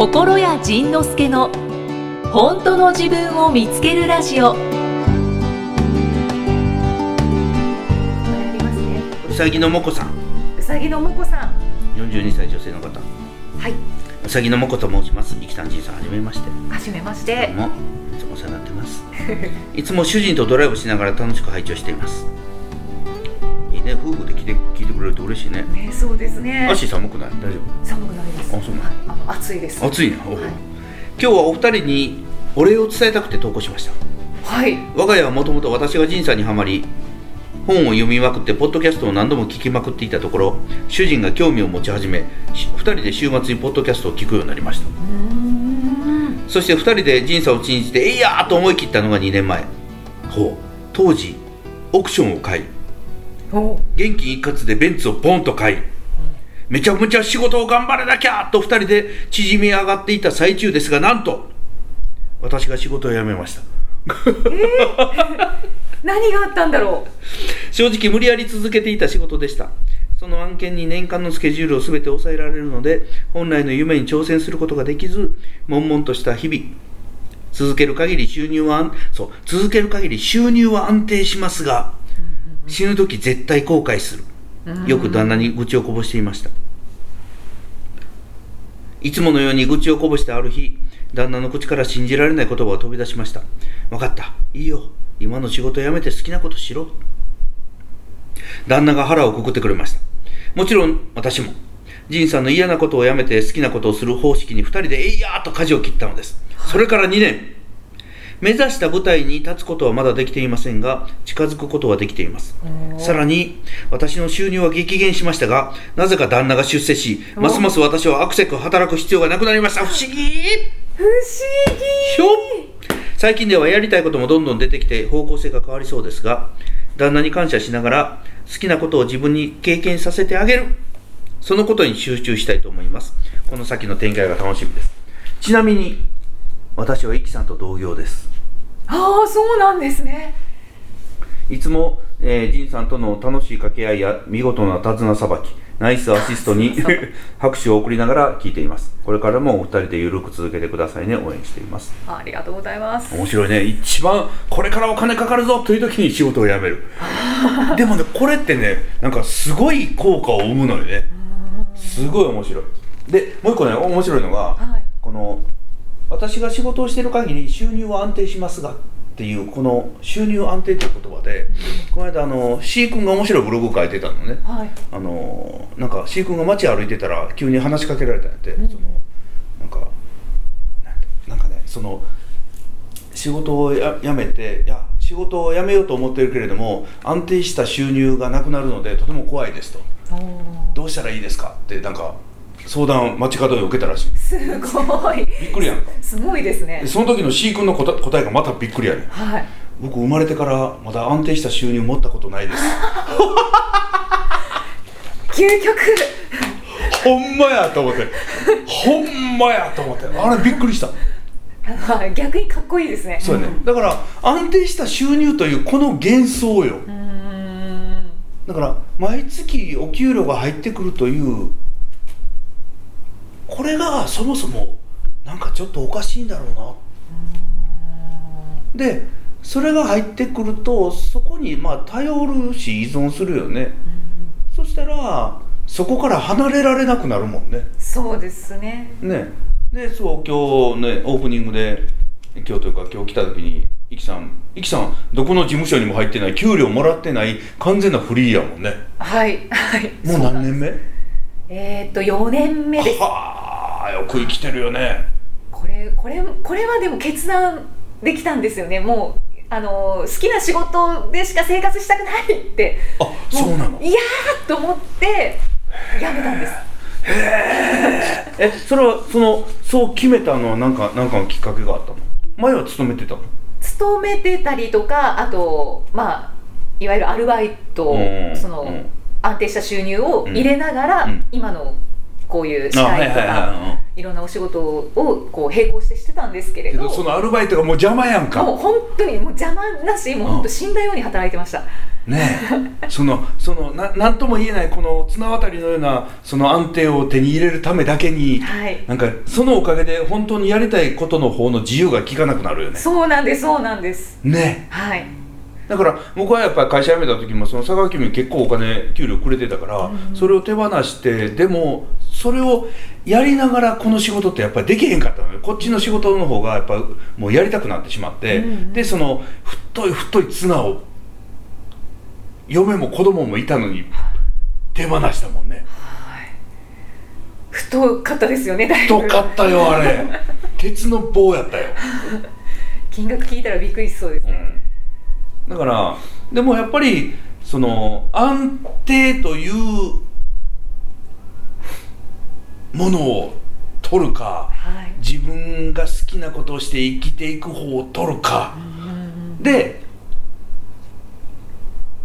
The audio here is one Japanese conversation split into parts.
心谷仁之助の本当の自分を見つけるラジオ。うさぎのもこさん。うさぎのもこさん。42歳女性の方。はい。うさぎのもこと申します。生きたんじいさんはじめまして。はじめましどてうも。いつもお世話になってます。いつも主人とドライブしながら楽しく拝聴しています。いいね。夫婦で来てくれると嬉しいねねそうですね。足寒くない？大丈寒くないです。あそうなの暑いです。夫暑いね、今日はお二人にお礼を伝えたくて投稿しました。はい。我が家はもともと私が仁さんにはまり本を読みまくってポッドキャストを何度も聞きまくっていたところ主人が興味を持ち始めし2人で週末にポッドキャストを聞くようになりました。うーん。そして2人で仁さんを信じてえいやーと思い切ったのが2年前。ほう。当時オークションを買いお現金一括でベンツをポンと買いめちゃめちゃ仕事を頑張らなきゃと2人で縮み上がっていた最中ですがなんと私が仕事を辞めました。何があったんだろ正直無理やり続けていた仕事でした。その案件に年間のスケジュールを全て抑えられるので本来の夢に挑戦することができず悶々とした日々続ける限り収入は安そう続ける限り収入は安定しますが死ぬ時絶対後悔する。よく旦那に愚痴をこぼしていました。いつものように愚痴をこぼしてある日旦那の口から信じられない言葉が飛び出しました。分かった。いいよ。今の仕事辞めて好きなことしろ。旦那が腹をくくってくれました。もちろん私も。仁さんの嫌なことをやめて好きなことをする方式に2人でえいやーと舵を切ったのです。それから2年目指した舞台に立つことはまだできていませんが近づくことはできています。さらに私の収入は激減しましたがなぜか旦那が出世しますます私はアクセク働く必要がなくなりました。不思議。不思ひょっ。最近ではやりたいこともどんどん出てきて方向性が変わりそうですが旦那に感謝しながら好きなことを自分に経験させてあげる。そのことに集中したいと思います。この先の展開が楽しみです。ちなみに私はイキさんと同業です。議ああそうなんですね。いつも、えー、ジンさんとの楽しい掛け合いや見事な手綱さばきナイスアシストに 拍手を送りながら聞いています。これからもお二人でゆるく続けてくださいね。応援しています。ありがとうございます。面白いね。一番これからお金かかるぞという時に仕事を辞める。でもねこれってねなんかすごい効果を生むのよね。すごい面白い。でもう一個ね面白いのが、はい。この私が仕事をしている限り収入は安定しますがっていうこの収入安定という言葉で、この間あの C 君が面白いブログ書いてたのね。はい。あのなんか C 君が街歩いてたら急に話しかけられたんやって、そのなんかなんかねその仕事をや辞めていや仕事を辞めようと思ってるけれども安定した収入がなくなるのでとても怖いですと。どうしたらいいですかってなんか相談街角で受けたらしい。すごい。びっくりやんか。すごいですね。でその時の C 君の答え答えがまたびっくりやねん。はい。僕生まれてからまだ安定した収入持ったことないです。究極。ほんまやと思って。ほんまやと思って。あれびっくりした。はい。逆にかっこいいですね。そうやね。だから安定した収入というこの幻想よ。だから毎月お給料が入ってくるというこれがそもそもなんかちょっとおかしいんだろうな。でそれが入ってくるとそこにまあ頼るし依存するよね。そしたらそこから離れられなくなるもんね。そうですね。ね。でそう今日ねオープニングで今日というか今日来た時に「イキさんイキさんどこの事務所にも入ってない給料もらってない完全なフリーやもんね。はいはい。もう何年目？えーっと4年目です。はあよく生きてるよね。これこれこれはでも決断できたんですよね。もうあの好きな仕事でしか生活したくないって。あそうなの？いやーと思ってやめたんです。えそれはそのそう決めたのは何か何かのきっかけがあったの？前は勤めてたの？勤めてたりとかあとまあいわゆるアルバイトうんその、うん。安定した収入を入れながら、うん。今のこういうとかはいろんなお仕事をこう並行してしてたんですけれど。けどそのアルバイトがもう邪魔やんか。もう本当にもう邪魔なしもう本当死んだように働いてました、ねえ。そのそのななんとも言えないこの綱渡りのようなその安定を手に入れるためだけにはい。なんかそのおかげで本当にやりたいことの方の自由が利かなくなるよね。そうなんですそうなんです。ね。はい。だから僕はやっぱり会社辞めた時もその佐川急便結構お金給料くれてたから、それを手放してでもそれをやりながらこの仕事ってやっぱりできへんかったのよこっちの仕事の方がやっぱもうやりたくなってしまって、うんうん。でその太い太い綱を嫁も子供もいたのに手放したもんね。太かったですよね太かったよあれ。鉄の棒やったよ、金額聞いたらびっくりしそうですね、だからでもやっぱりその安定というものを取るかはい。自分が好きなことをして生きていく方を取るか。で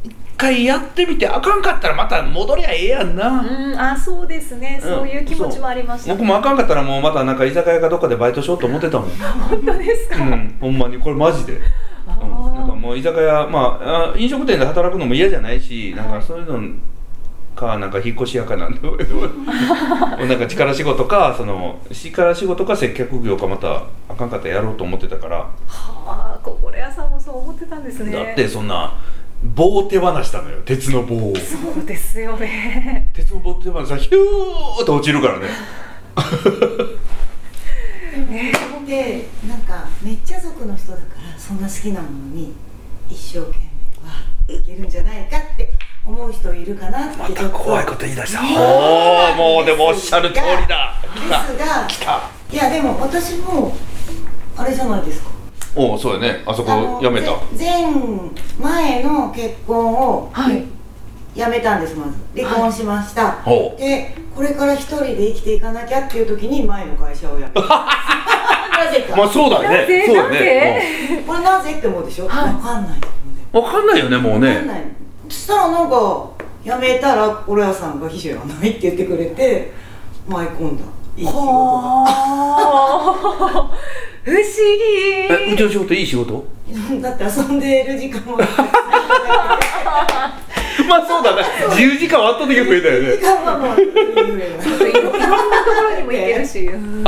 一回やってみてあかんかったらまた戻りゃええやんな、うんあそうですね、うん。そういう気持ちもありました僕もあかんかったらもうまたなんか居酒屋かどっかでバイトしようと思ってたもん、本当ですか、うん、ほんまに。これマジで。あうん、なんかーもう居酒屋、まあ、あ飲食店で働くのも嫌じゃないし、なんかそういうのか、なんか引っ越し屋かなんで、なんか力仕事か、その力仕事か接客業か、またあかんかったらやろうと思ってたから、はあ心屋さんもそう思ってたんですね。だってそんな、棒を手放したのよ、鉄の棒を。そうですよね。鉄の棒手放したら、ヒューッと落ちるからね。ねでなんかめっちゃ族の人だからそんな好きなものに一生懸命はできるんじゃないかって思う人いるかなってっと怖いこと言い出した。ねおお、もうでもおっしゃる通りだ。ですが来た。いやでも私もあれじゃないですかおお、そうやね。あそこやめた。ぜ前前の結婚をはいやめたんですまず離婚しました、ほう。でこれから一人で生きていかなきゃっていう時に前の会社を辞めた なぜか、まあそうだね。なぜそうだね。これなぜって思うでしょ、はいわかんないと思うねわかんないよね、もうわかんね。ないそしたらなんか辞めたらコロ屋さんが秘書やらないって言ってくれて舞い込んだ。いい仕事が。はあ。不思議。え、うちの仕事いい仕事？だって遊んでる時間も時 まあそうだね。自由時間は圧倒的に増えたよね。間はもういろんなところにも行けるし、うん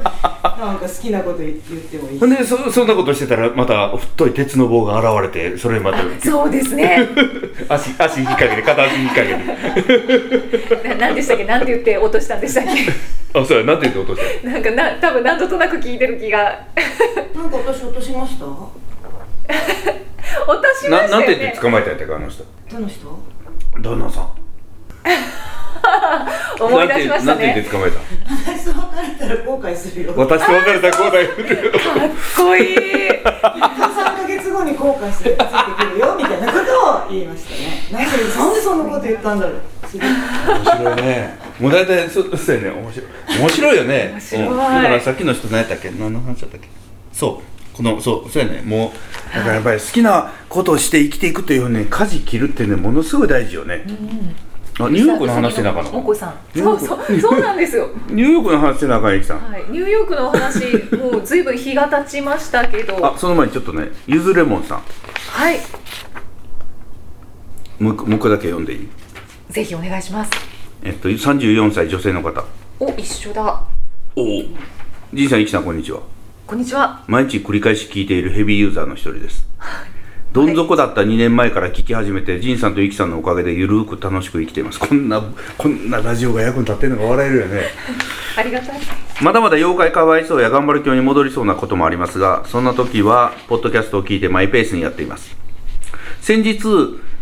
なんか好きなこと言ってもいいし。ほんでそそんなことしてたらまた太い鉄の棒が現れてそれまたそうですね。足足引っ掛けて片足引っ掛けて。な何でしたっけ？何て言って落としたんでしたっあそうやなんて言って落としけなんかな多分何となく聞いてる気が。なんか私落としました？落としたまななんてしたよね言って捕まえたんやったかあの人。どの人？旦那さん 思い出しましたなんてなんて言っねて捕まえた？私と別れたら後悔するよ。私と別れた後代言うてるかっこいい。3ヶ月後に後悔してついてくるよみたいなことを言いましたね。なんでなんでそんなこと言ったんだろう。面白いね。もう大体そそうやね。面白い。面白いよね。面白い。うん。だからさっきの人何やったっけ？何の話だったっけ？そう。このそうそうやね。もうだからやっぱり好きなことをして生きていくというね舵切るってねものすごい大事よね、あニューヨークの話してなあかん。のお子さんそうそうそうなんですよ。ニューヨークの話してなあかん？ゆきさんはい、ニューヨークのお話もうずいぶん日が経ちましたけど。あその前にちょっとねゆずレモンさん。はい。もう一個もう一個だけ読んでいい？ぜひお願いします。えっと34歳女性の方。お一緒だ。おおじいさんいきさんこんにちは。こんにちは。毎日繰り返し聞いているヘビーユーザーの一人です どん底だった2年前から聞き始めて、ジンさんとイキさんのおかげでゆるーく楽しく生きています。こんなこんなラジオが役に立ってるのが笑えるよね。ありがたい。まだまだ妖怪かわいそうや頑張る教に戻りそうなこともありますがそんな時はポッドキャストを聞いてマイペースにやっています。先日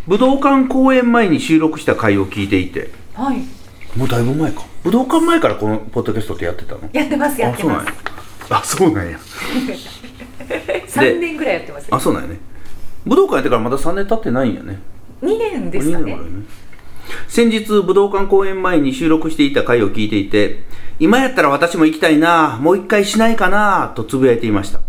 武道館公演前に収録した回を聞いていてはい。もうだいぶ前か。武道館前からこのポッドキャストってやってたの？やってますやってます。あそうなんや。3 年ぐらいやってますあそうなんやね武道館やってからまだ3年経ってないんやね。2年ですかね。先日武道館公演前に収録していた回を聞いていて今やったら私も行きたいなもう一回しないかなとつぶやいていました、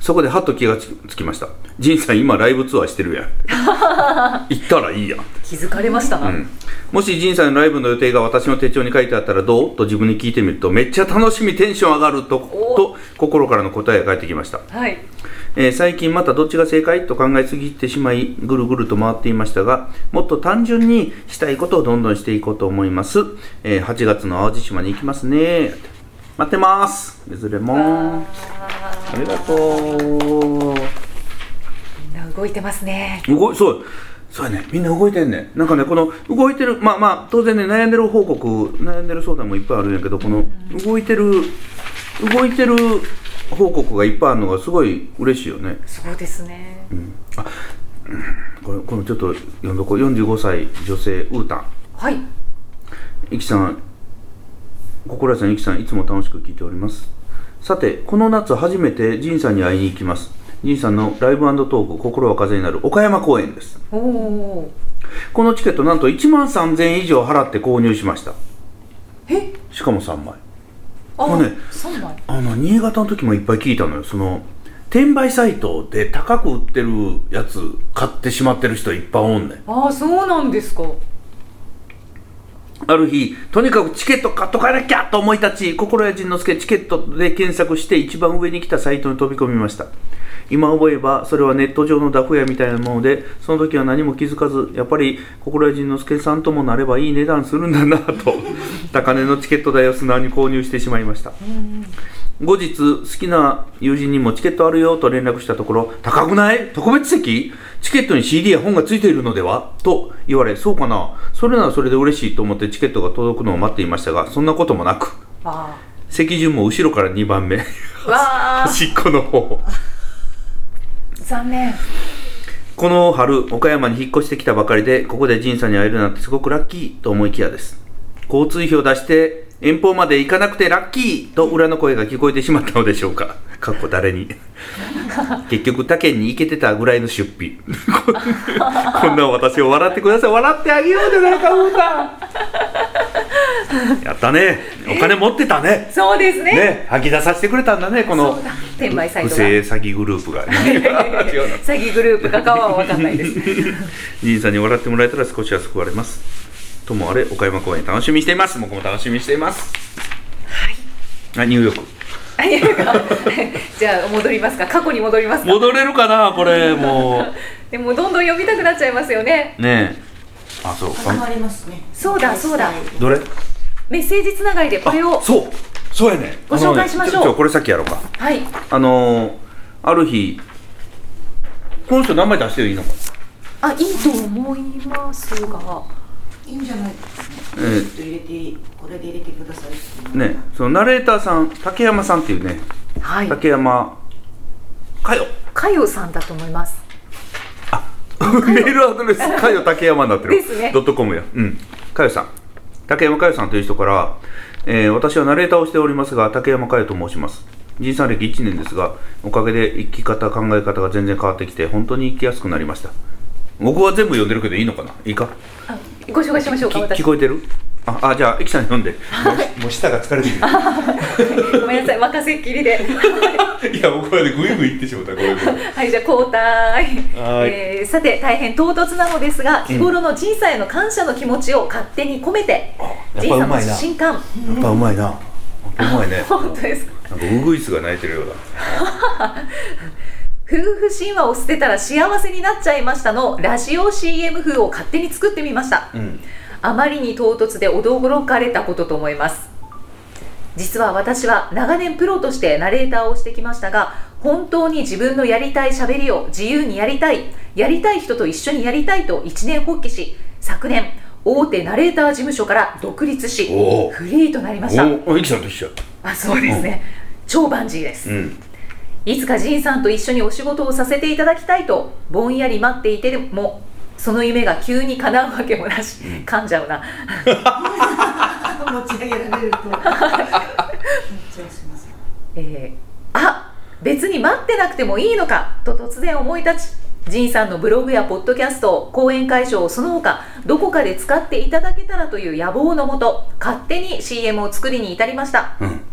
そこでハッと気がつつきました。仁さん今ライブツアーしてるやん。行ったらいいやん。気づかれました？な、うん。もし仁さんのライブの予定が私の手帳に書いてあったらどう？と自分に聞いてみるとめっちゃ楽しみテンション上がるとお。と心からの答えが返ってきました、はいえー最近またどっちが正解と考えすぎてしまいぐるぐると回っていましたがもっと単純にしたいことをどんどんしていこうと思います、えー8月の淡路島に行きますね。待ってます。いずれも。ありがとう。みんな動いてますね。動いそう。そうやね。みんな動いてんね。なんかねこの動いてるまあまあ当然ね悩んでる報告悩んでる相談もいっぱいあるんやけどこの動いてる動いてる報告がいっぱいあるのがすごい嬉しいよね、そうですね。うん、あうんこれこのちょっと読んどこう。45歳女性ウータン。はい。いきさん心屋さんいきさんいつも楽しく聞いております。さてこの夏初めて仁さんに会いに行きます。仁さんのライブトーク心は風になる岡山公演です。おおこのチケットなんと1万3000円以上払って購入しました。え？しかも3枚。あこれねあの新潟の時もいっぱい聞いたのよ。その転売サイトで高く売ってるやつ買ってしまってる人いっぱいおんねん。ああそうなんですか。ある日とにかくチケット買っとかなきゃと思い立ち心谷仁之助チケットで検索して一番上に来たサイトに飛び込みました今思えばそれはネット上のダフ屋みたいなものでその時は何も気づかずやっぱり心谷仁之助さんともなればいい値段するんだなと。高値のチケット代を素直に購入してしまいました。後日好きな友人にもチケットあるよと連絡したところ高くない？特別席？チケットに CD や本がついているのでは？と言われそうかな。それならそれで嬉しいと思ってチケットが届くのを待っていましたがそんなこともなく。あ席順も後ろから2番目。端っこの方残念。この春岡山に引っ越してきたばかりでここで仁さんに会えるなんてすごくラッキーと思いきやです。交通費を出して遠方まで行かなくてラッキーと裏の声が聞こえてしまったのでしょうか。かっこ誰に。結局他県に行けてたぐらいの出費。こ こんな私を笑ってください。笑ってあげようじゃないか思った やったね。お金持ってたね。そうですね。ね吐き出させてくれたんだねこの転売サイトが。不正詐欺グループが 詐欺グループかかは分かんないです。兄さんに笑ってもらえたら少しは救われます。ともあれ岡山公演楽しみにしています。僕も楽しみにしています。はい。ニューヨーク。じゃあ戻りますか。過去に戻りますか。戻れるかなこれもでもどんどん読みたくなっちゃいますよね。うねえあそう。あありますね。そうだそうだ。どれ？メッセージつながりでこれをあそう。そうやね。ご紹介しましょう。ねこれさっきやろうか。はい。あのーある日この人名前出していいのか？あいいと思いますが。いいんじゃないですかえーちょっと入れてこれで入れてくださいねそのナレーターさん竹山さんっていうね。はい。竹山かよかよさんだと思いますメールアドレスかよ竹山になってる。ですね。ドットコムや。うん。かよさん。竹山かよさんという人から、えー私はナレーターをしておりますが竹山かよと申します。人産歴1年ですがおかげで生き方考え方が全然変わってきて本当に生きやすくなりました。僕は全部読んでるけどいいのかな？いいか？あご紹介しましょうきか私。聞こえてる？ああじゃあエキさん読んで。もう舌が疲れて ごめんなさい任せっきりで。る いや僕はねグイグイ言ってしまったこれ はいじゃあ交代。はい。えーさて大変唐突なのですが日頃の仁さんへの感謝の気持ちを勝手に込めてやっ仁さんのぱうまいな。新刊。やっぱうまいな。うまいね。本当ですか。なんかウグイスが鳴いてるようだ。夫婦神話を捨てたら幸せになっちゃいましたのラジオ CM 風を勝手に作ってみました。うんあまりに唐突で驚かれたことと思います。実は私は長年プロとしてナレーターをしてきましたが本当に自分のやりたい喋りを自由にやりたいやりたい人と一緒にやりたいと一年発起し昨年大手ナレーター事務所から独立しフリーとなりました。おさんと一緒。やあそうですね、超バンジーです。うん。いつか仁さんと一緒にお仕事をさせていただきたいとぼんやり待っていてもその夢が急に叶うわけもなし、噛んじゃうな。持ち上げられると。緊張しますえーあ別に待ってなくてもいいのかと突然思い立ち仁さんのブログやポッドキャスト講演会場をその他どこかで使っていただけたらという野望のもと勝手に CM を作りに至りました。うん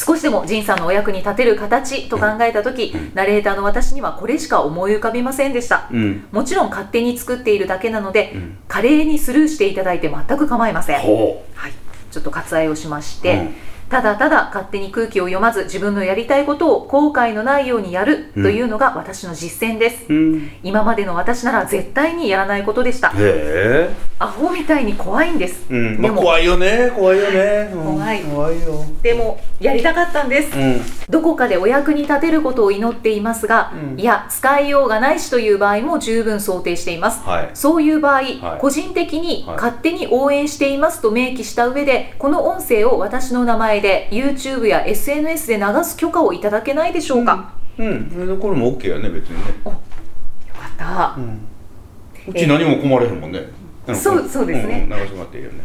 少しでも仁さんのお役に立てる形と考えた時、うん。ナレーターの私にはこれしか思い浮かびませんでした、うん。もちろん勝手に作っているだけなので、うん。華麗にスルーしていただいて全く構いません。ほはい、ちょっと割愛をしまして、うんただただ勝手に空気を読まず自分のやりたいことを後悔のないようにやるというのが私の実践です、ううん。今までの私なら絶対にやらないことでした。アホみたいに怖いんです、うん。まあでも。怖いよね。怖いよね。うん。怖い。怖いよ。でもやりたかったんです、うん。どこかでお役に立てることを祈っていますが、うん。いや使いようがないしという場合も十分想定しています。はい。そういう場合、はい。個人的にはい。勝手に応援していますと明記した上でこの音声を私の名前で YouTube や SNS で流す許可をいただけないでしょうか、うん。それでこれも OK やね別にね。よかった、うん。うち何も困れへんもんね。んそうそうですね。んん。流してもらっていいよね。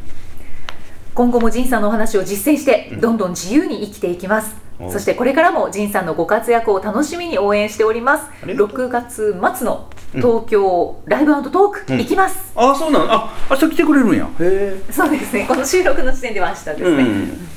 今後も仁さんのお話を実践してうん。どんどん自由に生きていきます、おそしてこれからも仁さんのご活躍を楽しみに応援しております。ありがとう。6月末の東京ライブトーク、うん。行きます。ああそうなのあ明日来てくれるんや。へえ。そうですね。この収録の時点では明日ですね、うん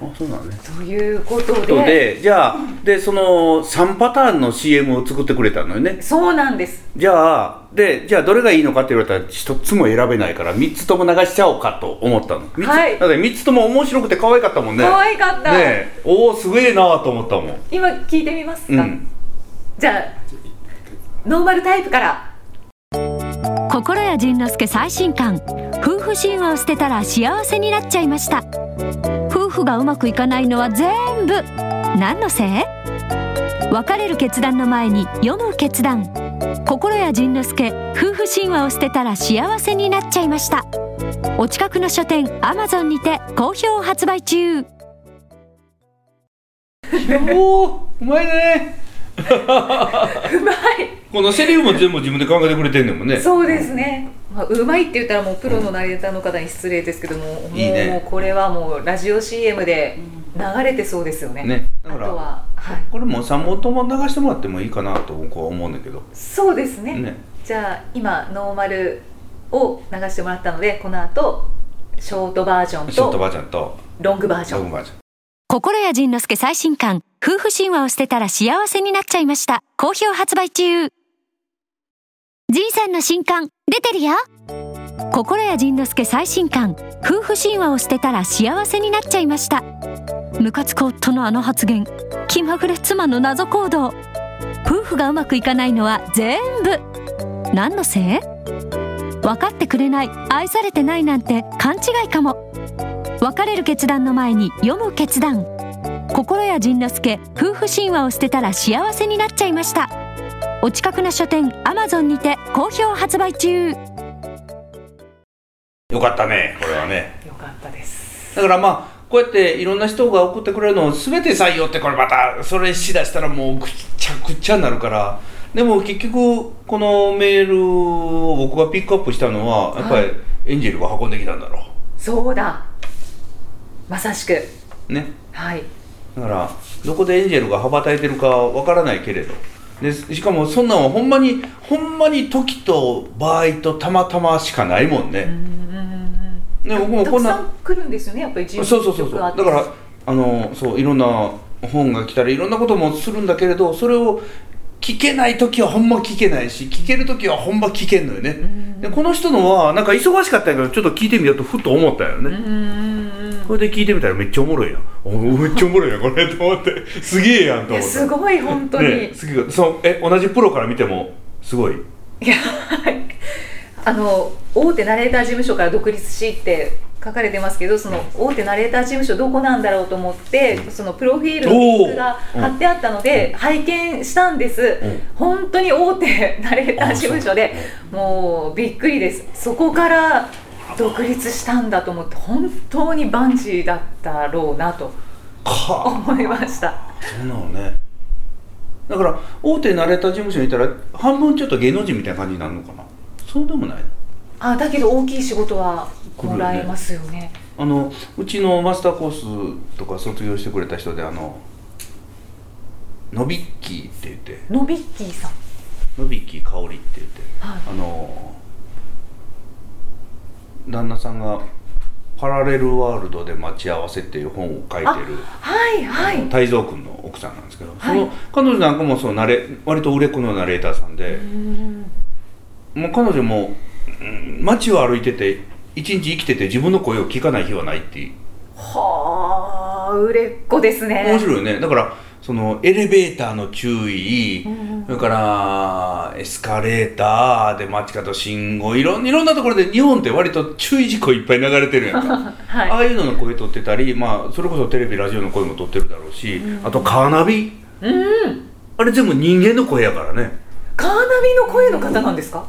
あそうなのね。ということで。とでじゃあでその3パターンの CM を作ってくれたのよね。そうなんです。じゃあでじゃあどれがいいのかって言われたら一つも選べないから3つとも流しちゃおうかと思ったの、三つはい。だって3つとも面白くて可愛かったもんね。可愛かった、ねえ。おおすげえなと思ったもん。今聞いてみますか、うん。じゃあノーマルタイプから。心谷仁之助最新刊夫婦神話を捨てたら幸せになっちゃいました夫婦がうまくいかないのは全部。何のせい？別れる決断の前に読む決断。心谷仁之助夫婦神話を捨てたら幸せになっちゃいました。お近くの書店アマゾンにて好評発売中。おおうまいね。うまい。このセリフも全部自分で考えてくれてんねんもんね。そうですね、まあ、うまいって言ったらもうプロのナレーターの方に失礼ですけども、もういいね。これはもうラジオ CM で流れてそうですよね、ね。だあからとは、はい、これも3本とも流してもらってもいいかなと僕は思うんだけど。そうですね。ね。じゃあ今ノーマルを流してもらったのでこの後ショートバージョンとショートバージョンと。ロングバージョン。ロングバージョン。心谷仁之助最新刊夫婦神話を捨てたら幸せになっちゃいました。好評発売中。仁さんの新刊出てるよ。心谷仁之助最新刊。夫婦神話を捨てたら幸せになっちゃいました。ムカつく夫のあの発言。気まぐれ妻の謎行動。夫婦がうまくいかないのは全部。何のせい？分かってくれない。愛されてないなんて勘違いかも。別れる決断の前に読む決断。心谷仁之助夫婦神話を捨てたら幸せになっちゃいました。お近くの書店アマゾンにて好評発売中。よかったねこれはね。よかったです。だからまあこうやっていろんな人が送ってくれるのを全て採用ってこれまたそれしだしたらもうぐっちゃぐちゃになるから。でも結局このメールを僕がピックアップしたのはやっぱりエンジェルが運んできたんだろそうだ。まさしく。うね。はい。だからどこでエンジェルが羽ばたいてるかわからないけれどでしかもそんなんはほんまにほんまに時と場合とたまたましかないもんね、ね僕もたくこんな。さん来るんですよねやっぱり自そうそうそうそう。だからあのそういろんな本が来たらいろんなこともするんだけれどそれを聞けない時はほんま聞けないし聞ける時はほんま聞けんのよね、でこの人のはなんか忙しかったけどちょっと聞いてみようとふっと思ったよね、これで聞いてみたらめっちゃおもろいやん。おめっちゃおもろいやん これと思って。すげえやんと思ってすごい本当に、ね、すげえそうえ同じプロから見てもすごい？いやはい あの大手ナレーター事務所から独立しって書かれてますけどその大手ナレーター事務所どこなんだろうと思ってそのプロフィールのリンクが貼ってあったので拝見したんです。うん。本当に大手ナレーター事務所でもうびっくりです。そこから独立したんだと思って本当にバンジーだったろうなとか。思いました。そうなのね。だから大手ナレーター事務所にいたら半分ちょっと芸能人みたいな感じになるのかな。そうでもないあだけど大きい仕事はもらえますよね。あのうちのマスターコースとか卒業してくれた人であののびっきーって言って。のびっきーさん。のびっきー香りって言って。はい。あの旦那さんが「パラレルワールドで待ち合わせ」っていう本を書いてるはいはい。泰造君の奥さんなんですけど、はい。その彼女なんかもそのナレ割と売れっ子のナレーターさんで、もう彼女も、うん街を歩いてて一日生きてて自分の声を聞かない日はないっていう。はあ売れっ子ですね。面白いよね。だからそのエレベーターの注意、んそれからエスカレーターで待ち方信号いろんいろんなところで日本って割と注意事項いっぱい流れてるやんか。はい。ああいうのの声取ってたり、まあ、それこそテレビラジオの声も取ってるだろうし、あとカーナビ。うん。あれ全部人間の声やからね。カーナビの声の方なんですか？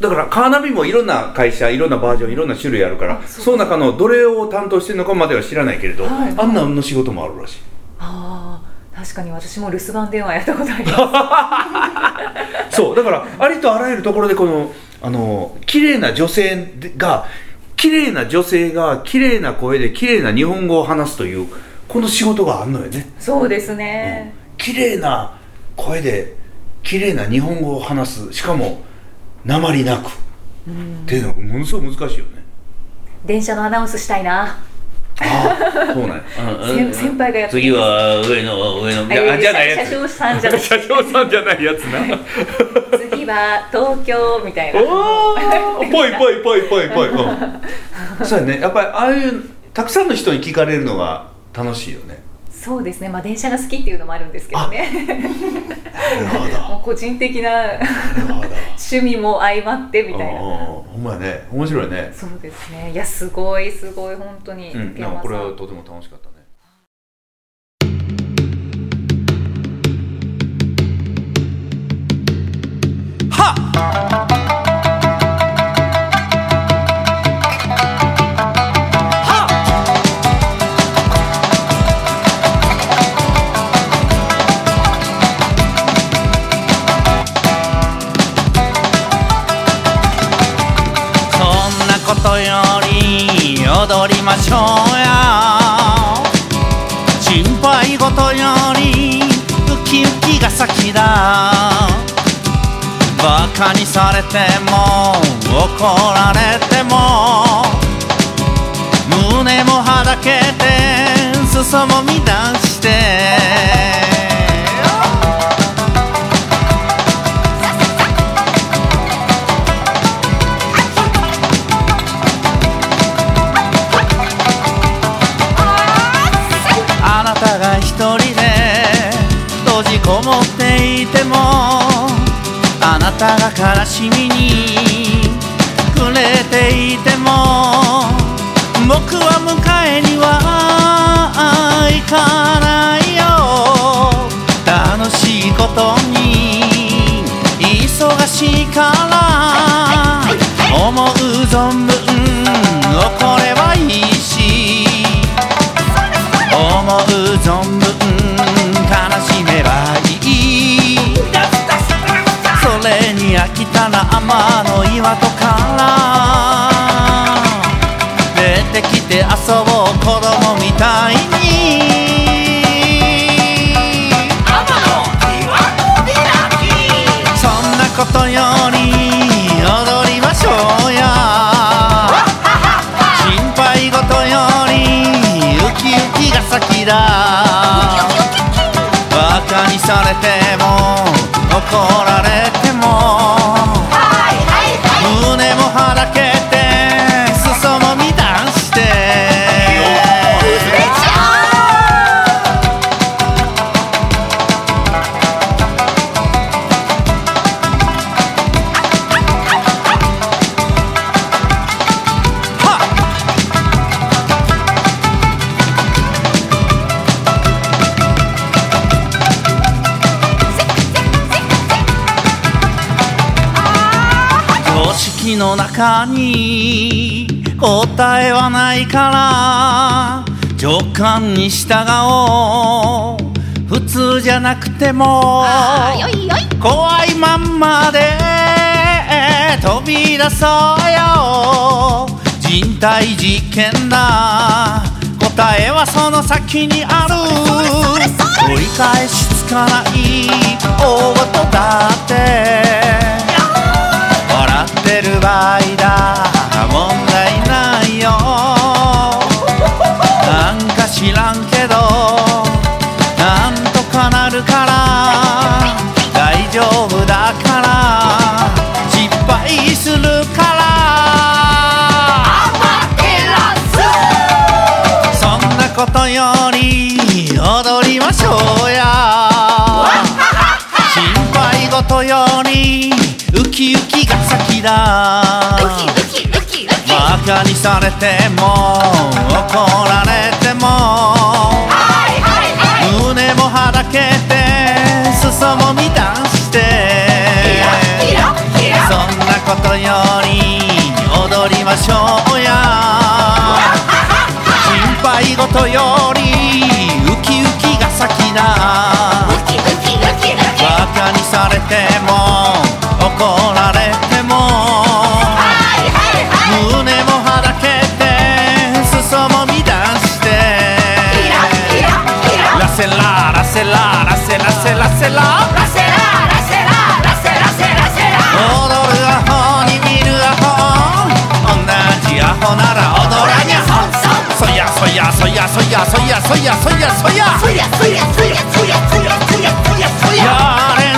だからカーナビもいろんな会社いろんなバージョンいろんな種類あるからあその中のどれを担当してるのかまでは知らないけれど、はい。あんなんの仕事もあるらしい。ああ確かに私も留守番電話やったことあります。そうだからありとあらゆるところでこのあの綺麗な女性が綺麗な女性が綺麗な声で綺麗な日本語を話すというこの仕事があるのよね。そうですね、綺麗な声で綺麗な日本語を話す。しかも鉛なく。っていうのがものすごく難しいよね。電車のアナウンスしたいなああそうなんや。先先輩がやってる。次は上の上のいやあじゃないやつ。車掌さんじゃない。車掌さんじゃないやつな。次は東京みたいな。おーぽいぽいぽいぽいぽい。うん。そうやね。やっぱりああいうたくさんの人に聞かれるのが楽しいよねそうですね。まあ電車が好きっていうのもあるんですけどね。ど。個人的な 趣味も相まってみたいな。ほんまやね。面白いね。そうですね。いやすごいすごい。本当に、うん。これはとても楽しかったて裾も乱して。あなたが一人で閉じこもっていてもあなたが悲しみに暮れていても行かないよ楽しいことに忙しいから思う存分怒ればいいし。思う存分悲しめばいい。それに飽きたら天の岩戸から出てきて遊ぼう子供みたいに。ことより踊りましょうや。心配事よりウキウキが先だ。バカにされても怒られても。胸もはだけの中に答えはないから直感に従おう。普通じゃなくても怖いまんまで飛び出そうよ。人体実験だ。答えはその先にある。折り返しつかない。大事だっててる場バカにされても怒られても。胸もはだけて裾も乱して。そんなことより踊りましょうや。心配事よりウキウキが先だ。バカにされても怒られてララセララセラセラセラ踊るアホに見るアホ同じアホなら踊らにゃそやそやそやそやそやそやそやそややれんそら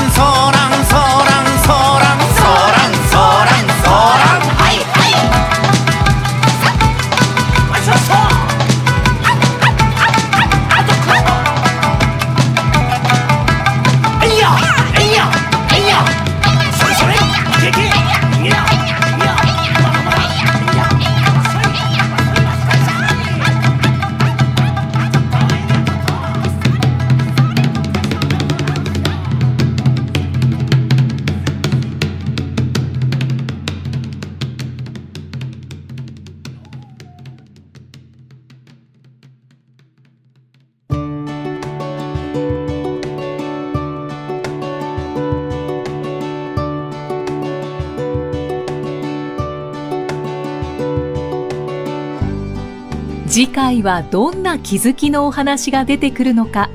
次回はどんな気づきのお話が出てくるのか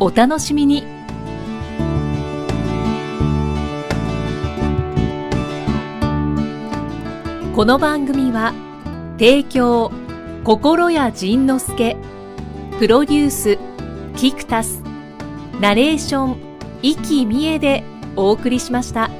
お楽しみにこの番組は提供心谷仁之助プロデュースキクタスナレーション生きみえでお送りしました。